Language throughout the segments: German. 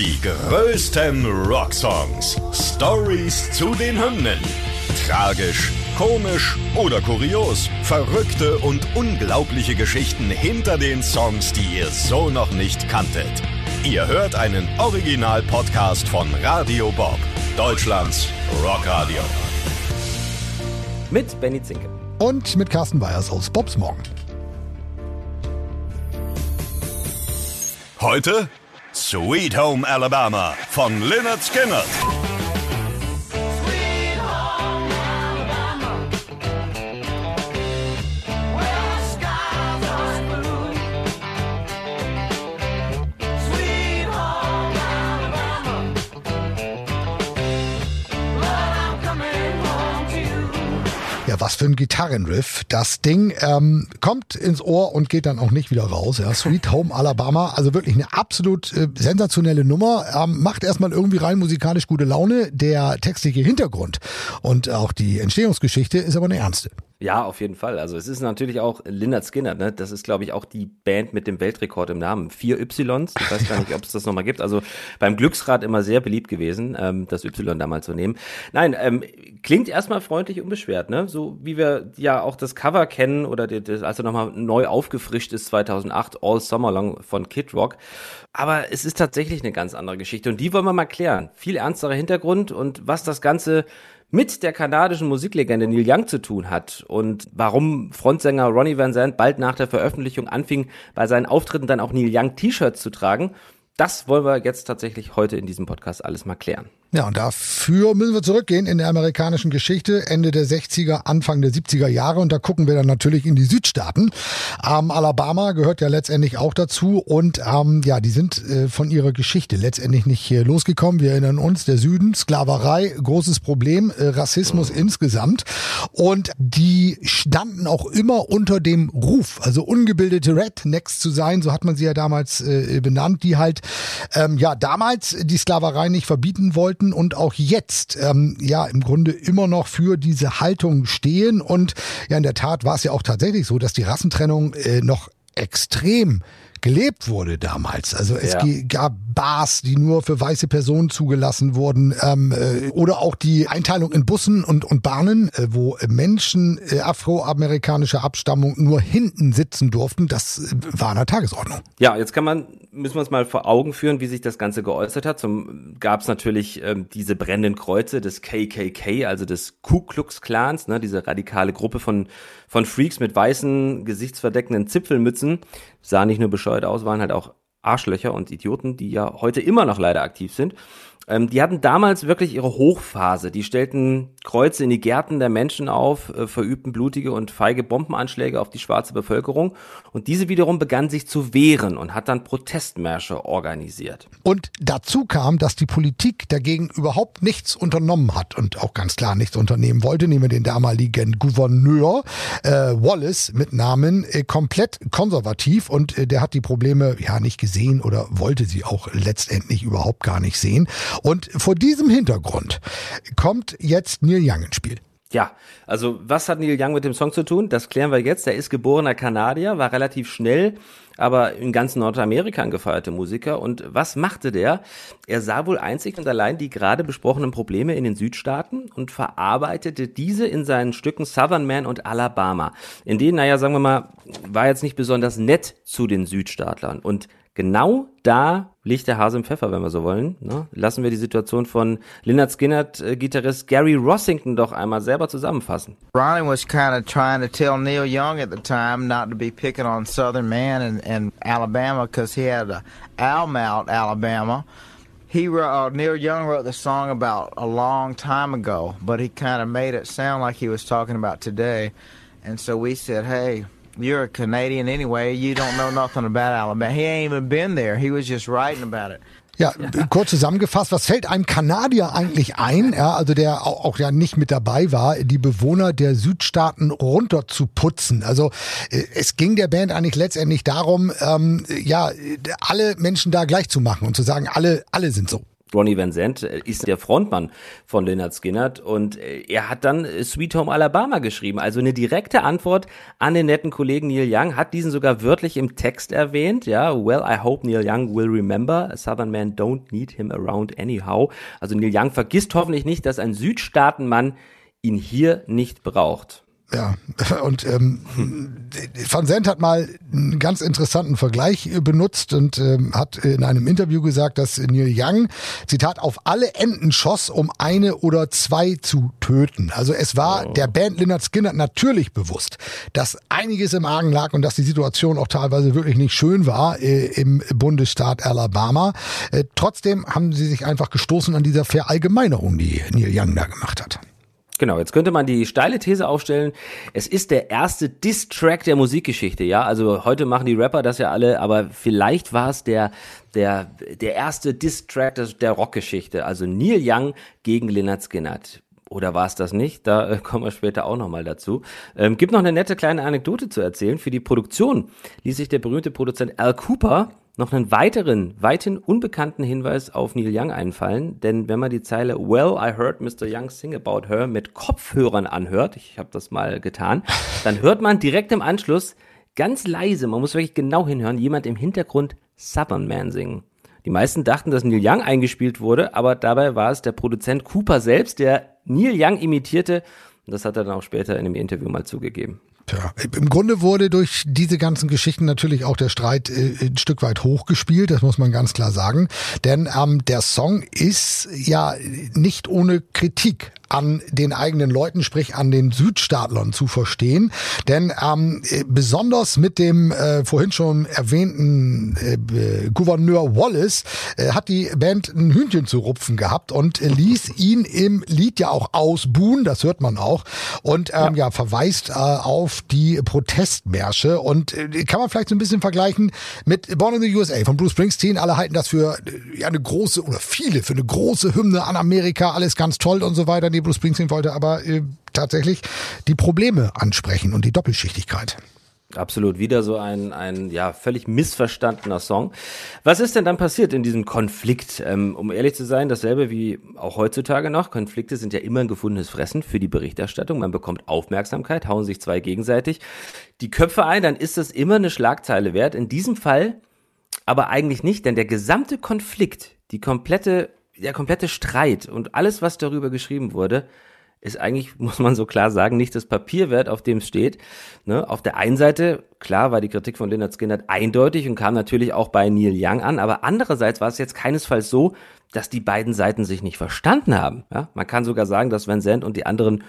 Die größten Rocksongs. Stories zu den Hymnen. Tragisch, komisch oder kurios. Verrückte und unglaubliche Geschichten hinter den Songs, die ihr so noch nicht kanntet. Ihr hört einen Original-Podcast von Radio Bob, Deutschlands Rockradio. Mit Benny Zinke. Und mit Carsten Weyers aus Bobs Morgen. Heute Sweet Home Alabama von Lynyrd Skynyrd. Was für ein Gitarrenriff. Das Ding ähm, kommt ins Ohr und geht dann auch nicht wieder raus. Ja, Sweet Home Alabama, also wirklich eine absolut äh, sensationelle Nummer. Ähm, macht erstmal irgendwie rein musikalisch gute Laune. Der textliche Hintergrund und auch die Entstehungsgeschichte ist aber eine ernste. Ja, auf jeden Fall. Also es ist natürlich auch Lynyrd Skinner, ne? Das ist, glaube ich, auch die Band mit dem Weltrekord im Namen. Vier Ys. Ich weiß gar nicht, ob es das nochmal gibt. Also beim Glücksrad immer sehr beliebt gewesen, ähm, das Y damals zu nehmen. Nein, ähm, klingt erstmal freundlich unbeschwert, ne? So wie wir ja auch das Cover kennen oder das, also nochmal neu aufgefrischt ist 2008, All Summer Long von Kid Rock. Aber es ist tatsächlich eine ganz andere Geschichte und die wollen wir mal klären. Viel ernsterer Hintergrund und was das Ganze mit der kanadischen Musiklegende Neil Young zu tun hat und warum Frontsänger Ronnie Van Zandt bald nach der Veröffentlichung anfing, bei seinen Auftritten dann auch Neil Young T-Shirts zu tragen, das wollen wir jetzt tatsächlich heute in diesem Podcast alles mal klären. Ja, und dafür müssen wir zurückgehen in der amerikanischen Geschichte, Ende der 60er, Anfang der 70er Jahre. Und da gucken wir dann natürlich in die Südstaaten. Ähm, Alabama gehört ja letztendlich auch dazu. Und ähm, ja, die sind äh, von ihrer Geschichte letztendlich nicht hier losgekommen. Wir erinnern uns, der Süden, Sklaverei, großes Problem, äh, Rassismus mhm. insgesamt. Und die standen auch immer unter dem Ruf, also ungebildete Rednecks zu sein, so hat man sie ja damals äh, benannt, die halt ähm, ja damals die Sklaverei nicht verbieten wollten wollten und auch jetzt ähm, ja im Grunde immer noch für diese Haltung stehen. Und ja, in der Tat war es ja auch tatsächlich so, dass die Rassentrennung äh, noch extrem gelebt wurde damals. Also es ja. gab Bars, die nur für weiße Personen zugelassen wurden, ähm, äh, oder auch die Einteilung in Bussen und, und Bahnen, äh, wo Menschen äh, afroamerikanischer Abstammung nur hinten sitzen durften. Das äh, war an der Tagesordnung. Ja, jetzt kann man müssen wir uns mal vor Augen führen, wie sich das Ganze geäußert hat. Gab es natürlich ähm, diese brennenden Kreuze des KKK, also des Ku Klux Klans, ne, diese radikale Gruppe von von Freaks mit weißen gesichtsverdeckenden Zipfelmützen. Sah nicht nur bescheuert aus, waren halt auch Arschlöcher und Idioten, die ja heute immer noch leider aktiv sind. Ähm, die hatten damals wirklich ihre Hochphase. Die stellten Kreuze in die Gärten der Menschen auf, äh, verübten blutige und feige Bombenanschläge auf die schwarze Bevölkerung. Und diese wiederum begann sich zu wehren und hat dann Protestmärsche organisiert. Und dazu kam, dass die Politik dagegen überhaupt nichts unternommen hat und auch ganz klar nichts unternehmen wollte. Nehmen wir den damaligen Gouverneur äh, Wallace mit Namen äh, komplett konservativ und äh, der hat die Probleme ja nicht gesehen oder wollte sie auch letztendlich überhaupt gar nicht sehen. Und vor diesem Hintergrund kommt jetzt Neil Young ins Spiel. Ja, also was hat Neil Young mit dem Song zu tun? Das klären wir jetzt. Er ist geborener Kanadier, war relativ schnell, aber in ganz Nordamerika ein gefeierter Musiker. Und was machte der? Er sah wohl einzig und allein die gerade besprochenen Probleme in den Südstaaten und verarbeitete diese in seinen Stücken Southern Man und Alabama. In denen, naja, sagen wir mal, war jetzt nicht besonders nett zu den Südstaatlern. Und genau da liegt der Hase im Pfeffer, wenn wir so wollen. Ne? Lassen wir die Situation von Lynyrd Skynyrd äh, Gary Rossington doch einmal selber zusammenfassen. Ronnie was kind of trying to tell Neil Young at the time not to be picking on Southern Man and, and Alabama because he had a Almouth, Alabama. He wrote, uh, Neil Young wrote the song about a long time ago, but he kind of made it sound like he was talking about today. And so we said, hey, You're a Canadian anyway. You don't know nothing about Alabama. He ain't even been there. He was just writing about it. Ja, kurz zusammengefasst, was fällt einem Kanadier eigentlich ein, ja, also der auch, auch ja nicht mit dabei war, die Bewohner der Südstaaten runter zu putzen. Also äh, es ging der Band eigentlich letztendlich darum, ähm, ja, alle Menschen da gleich zu machen und zu sagen, alle, alle sind so. Ronnie Van Zandt äh, ist der Frontmann von Leonard Skinnert und äh, er hat dann Sweet Home Alabama geschrieben. Also eine direkte Antwort an den netten Kollegen Neil Young, hat diesen sogar wörtlich im Text erwähnt. Ja, well, I hope Neil Young will remember. A Southern man don't need him around anyhow. Also Neil Young vergisst hoffentlich nicht, dass ein Südstaatenmann ihn hier nicht braucht. Ja, und ähm, Van Zandt hat mal einen ganz interessanten Vergleich äh, benutzt und ähm, hat in einem Interview gesagt, dass Neil Young, Zitat, auf alle Enden schoss, um eine oder zwei zu töten. Also es war oh. der Band Lynyrd Skinner natürlich bewusst, dass einiges im Argen lag und dass die Situation auch teilweise wirklich nicht schön war äh, im Bundesstaat Alabama. Äh, trotzdem haben sie sich einfach gestoßen an dieser Verallgemeinerung, die Neil Young da gemacht hat. Genau, jetzt könnte man die steile These aufstellen, es ist der erste Diss-Track der Musikgeschichte, ja. Also heute machen die Rapper das ja alle, aber vielleicht war es der, der, der erste Diss-Track der Rockgeschichte. Also Neil Young gegen Lynyrd Skynyrd. Oder war es das nicht? Da äh, kommen wir später auch nochmal dazu. Ähm, gibt noch eine nette kleine Anekdote zu erzählen. Für die Produktion ließ sich der berühmte Produzent Al Cooper noch einen weiteren, weithin unbekannten Hinweis auf Neil Young einfallen, denn wenn man die Zeile Well, I heard Mr. Young sing about her mit Kopfhörern anhört, ich habe das mal getan, dann hört man direkt im Anschluss ganz leise, man muss wirklich genau hinhören, jemand im Hintergrund Southern Man singen. Die meisten dachten, dass Neil Young eingespielt wurde, aber dabei war es der Produzent Cooper selbst, der Neil Young imitierte. Und das hat er dann auch später in dem Interview mal zugegeben. Tja, im Grunde wurde durch diese ganzen Geschichten natürlich auch der Streit äh, ein Stück weit hochgespielt, das muss man ganz klar sagen. Denn ähm, der Song ist ja nicht ohne Kritik an den eigenen Leuten, sprich an den Südstaatlern zu verstehen. Denn ähm, besonders mit dem äh, vorhin schon erwähnten äh, Gouverneur Wallace äh, hat die Band ein Hühnchen zu rupfen gehabt und äh, ließ ihn im Lied ja auch ausbuhen, das hört man auch, und ähm, ja. ja verweist äh, auf die Protestmärsche und äh, kann man vielleicht so ein bisschen vergleichen mit Born in the USA von Bruce Springsteen. Alle halten das für äh, ja, eine große oder viele für eine große Hymne an Amerika, alles ganz toll und so weiter. Die Bruce Springsteen wollte aber äh, tatsächlich die Probleme ansprechen und die Doppelschichtigkeit. Absolut, wieder so ein, ein ja völlig missverstandener Song. Was ist denn dann passiert in diesem Konflikt? Ähm, um ehrlich zu sein, dasselbe wie auch heutzutage noch. Konflikte sind ja immer ein gefundenes Fressen für die Berichterstattung. Man bekommt Aufmerksamkeit, hauen sich zwei gegenseitig die Köpfe ein, dann ist das immer eine Schlagzeile wert. In diesem Fall aber eigentlich nicht, denn der gesamte Konflikt, die komplette der komplette Streit und alles, was darüber geschrieben wurde, ist eigentlich, muss man so klar sagen, nicht das Papier wert, auf dem es steht. Ne? Auf der einen Seite, klar, war die Kritik von Leonard Skinner eindeutig und kam natürlich auch bei Neil Young an, aber andererseits war es jetzt keinesfalls so, dass die beiden Seiten sich nicht verstanden haben. Ja? Man kann sogar sagen, dass Van Zandt und die anderen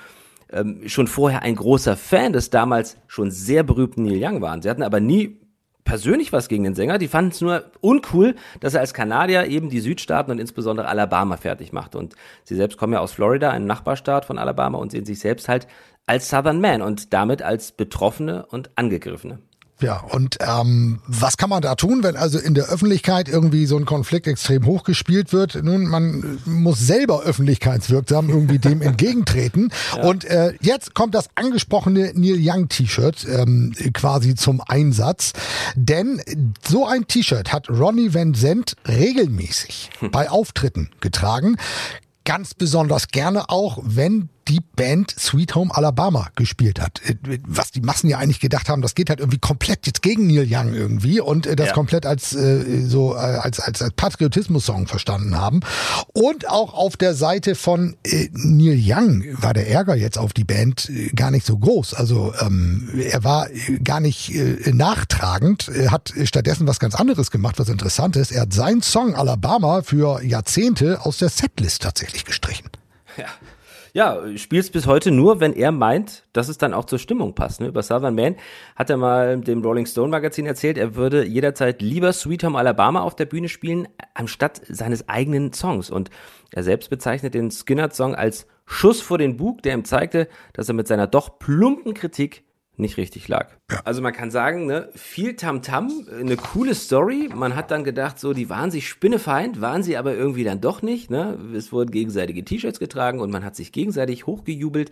ähm, schon vorher ein großer Fan des damals schon sehr berühmten Neil Young waren. Sie hatten aber nie persönlich was gegen den Sänger. Die fanden es nur uncool, dass er als Kanadier eben die Südstaaten und insbesondere Alabama fertig macht. Und sie selbst kommen ja aus Florida, einem Nachbarstaat von Alabama, und sehen sich selbst halt als Southern Man und damit als Betroffene und Angegriffene. Ja, und ähm, was kann man da tun, wenn also in der Öffentlichkeit irgendwie so ein Konflikt extrem hochgespielt wird? Nun, man muss selber öffentlichkeitswirksam irgendwie dem entgegentreten. Ja. Und äh, jetzt kommt das angesprochene Neil Young T-Shirt ähm, quasi zum Einsatz. Denn so ein T-Shirt hat Ronnie Van Zandt regelmäßig hm. bei Auftritten getragen. Ganz besonders gerne auch, wenn die Band Sweet Home Alabama gespielt hat. Äh, was die Massen ja eigentlich gedacht haben, das geht halt irgendwie komplett jetzt gegen Neil Young irgendwie und äh, das ja. komplett als äh, so als als, als Patriotismus-Song verstanden haben. Und auch auf der Seite von Neil Young war der Ärger jetzt auf die Band gar nicht so groß. Also ähm, er war gar nicht nachtragend, hat stattdessen was ganz anderes gemacht, was interessant ist. Er hat seinen Song Alabama für Jahrzehnte aus der Setlist tatsächlich gestrichen. Ja. Ja, spielst bis heute nur, wenn er meint, dass es dann auch zur Stimmung passt. Ne? Über Southern Man hat er mal dem Rolling Stone Magazin erzählt, er würde jederzeit lieber Sweet Home Alabama auf der Bühne spielen, anstatt seines eigenen Songs. Und er selbst bezeichnet den Skinner-Song als Schuss vor den Bug, der ihm zeigte, dass er mit seiner doch plumpen Kritik nicht richtig lag. Ja. Also man kann sagen, ne, viel Tamtam, -Tam, eine coole Story. Man hat dann gedacht, so, die waren sich spinnefeind, waren sie aber irgendwie dann doch nicht. Ne? Es wurden gegenseitige T-Shirts getragen und man hat sich gegenseitig hochgejubelt.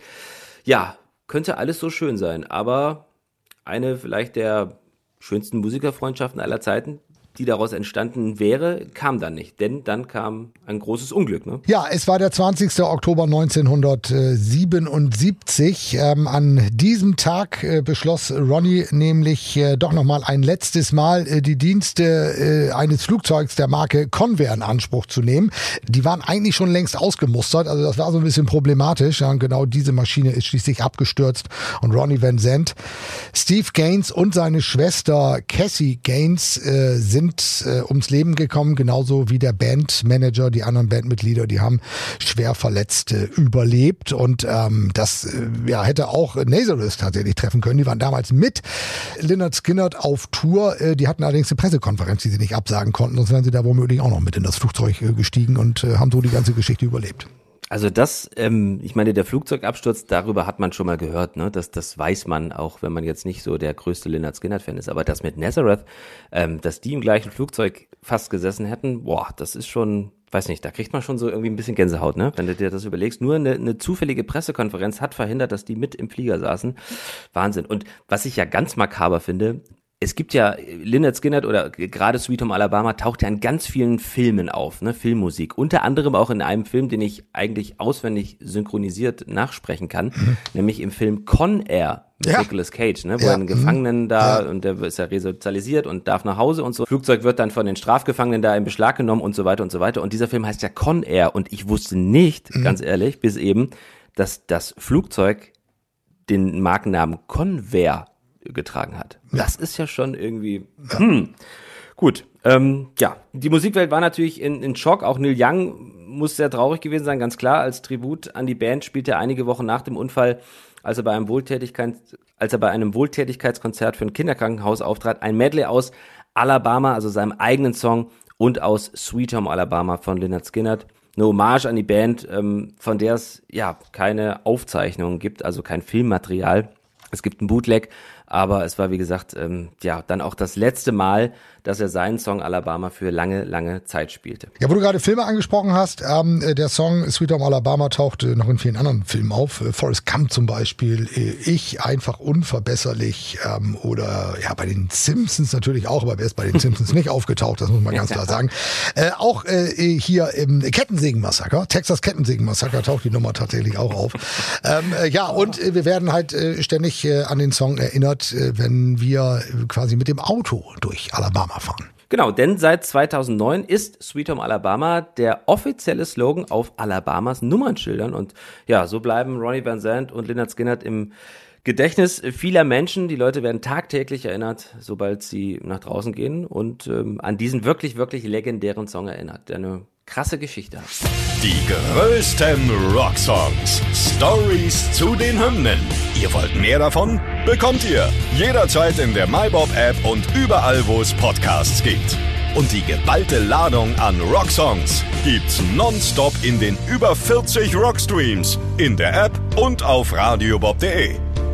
Ja, könnte alles so schön sein, aber eine vielleicht der schönsten Musikerfreundschaften aller Zeiten, die daraus entstanden wäre, kam dann nicht. Denn dann kam ein großes Unglück. Ne? Ja, es war der 20. Oktober 1977. Ähm, an diesem Tag äh, beschloss Ronnie nämlich äh, doch nochmal ein letztes Mal äh, die Dienste äh, eines Flugzeugs der Marke Convair in Anspruch zu nehmen. Die waren eigentlich schon längst ausgemustert, also das war so ein bisschen problematisch. Ja, genau diese Maschine ist schließlich abgestürzt und Ronnie Van Zandt, Steve Gaines und seine Schwester Cassie Gaines äh, sind äh, ums Leben gekommen, genauso wie der Bandmanager, die anderen Bandmitglieder, die haben schwer verletzt äh, überlebt und ähm, das äh, ja, hätte auch Nazareth tatsächlich treffen können. Die waren damals mit Leonard Skinner auf Tour. Äh, die hatten allerdings eine Pressekonferenz, die sie nicht absagen konnten, sonst wären sie da womöglich auch noch mit in das Flugzeug äh, gestiegen und äh, haben so die ganze Geschichte überlebt. Also das, ähm, ich meine, der Flugzeugabsturz, darüber hat man schon mal gehört, ne? Das, das weiß man, auch wenn man jetzt nicht so der größte Lynyrd Skynyrd-Fan ist. Aber das mit Nazareth, ähm, dass die im gleichen Flugzeug fast gesessen hätten, boah, das ist schon, weiß nicht, da kriegt man schon so irgendwie ein bisschen Gänsehaut, ne? Wenn du dir das überlegst. Nur eine, eine zufällige Pressekonferenz hat verhindert, dass die mit im Flieger saßen. Wahnsinn. Und was ich ja ganz makaber finde, es gibt ja Lynyrd Skynyrd oder gerade Sweet Home Alabama taucht ja in ganz vielen Filmen auf, ne, Filmmusik. Unter anderem auch in einem Film, den ich eigentlich auswendig synchronisiert nachsprechen kann, mhm. nämlich im Film Con Air mit ja. Nicolas Cage, ne, wo ja. ein Gefangenen da ja. und der ist ja resozialisiert und darf nach Hause und so. Flugzeug wird dann von den Strafgefangenen da in Beschlag genommen und so weiter und so weiter. Und dieser Film heißt ja Con Air und ich wusste nicht, mhm. ganz ehrlich, bis eben, dass das Flugzeug den Markennamen Convair getragen hat. Ja. Das ist ja schon irgendwie. Hm. Gut, ähm, ja, die Musikwelt war natürlich in, in Schock. Auch Neil Young muss sehr traurig gewesen sein, ganz klar. Als Tribut an die Band spielte er einige Wochen nach dem Unfall, als er bei einem Wohltätigkeits, als er bei einem Wohltätigkeitskonzert für ein Kinderkrankenhaus auftrat, ein Medley aus Alabama, also seinem eigenen Song, und aus Sweet Home Alabama von Lynyrd Skynyrd. Eine Hommage an die Band, ähm, von der es ja keine Aufzeichnungen gibt, also kein Filmmaterial. Es gibt ein Bootleg, aber es war, wie gesagt, ähm, ja, dann auch das letzte Mal, dass er seinen Song Alabama für lange, lange Zeit spielte. Ja, wo du gerade Filme angesprochen hast, ähm, äh, der Song Sweet Home Alabama tauchte noch in vielen anderen Filmen auf. Äh, Forrest Gump zum Beispiel, äh, Ich einfach unverbesserlich ähm, oder ja, bei den Simpsons natürlich auch, aber wer ist bei den Simpsons nicht aufgetaucht, das muss man ganz klar sagen. Äh, auch äh, hier im Kettensägen-Massaker, Texas Kettensägen-Massaker taucht die Nummer tatsächlich auch auf. Ähm, äh, ja, und wir werden halt äh, ständig äh, an den Song erinnert, äh, wenn wir quasi mit dem Auto durch Alabama Alabama fahren. Genau, denn seit 2009 ist Sweet Home Alabama der offizielle Slogan auf Alabamas Nummernschildern und ja, so bleiben Ronnie Van Zandt und Leonard Skinner im Gedächtnis vieler Menschen. Die Leute werden tagtäglich erinnert, sobald sie nach draußen gehen und ähm, an diesen wirklich, wirklich legendären Song erinnert, der eine krasse Geschichte hat. Die größten Rocksongs. Stories zu den Hymnen. Ihr wollt mehr davon? Bekommt ihr jederzeit in der MyBob-App und überall, wo es Podcasts gibt. Und die geballte Ladung an Rocksongs gibt's nonstop in den über 40 Rockstreams, in der App und auf radiobob.de.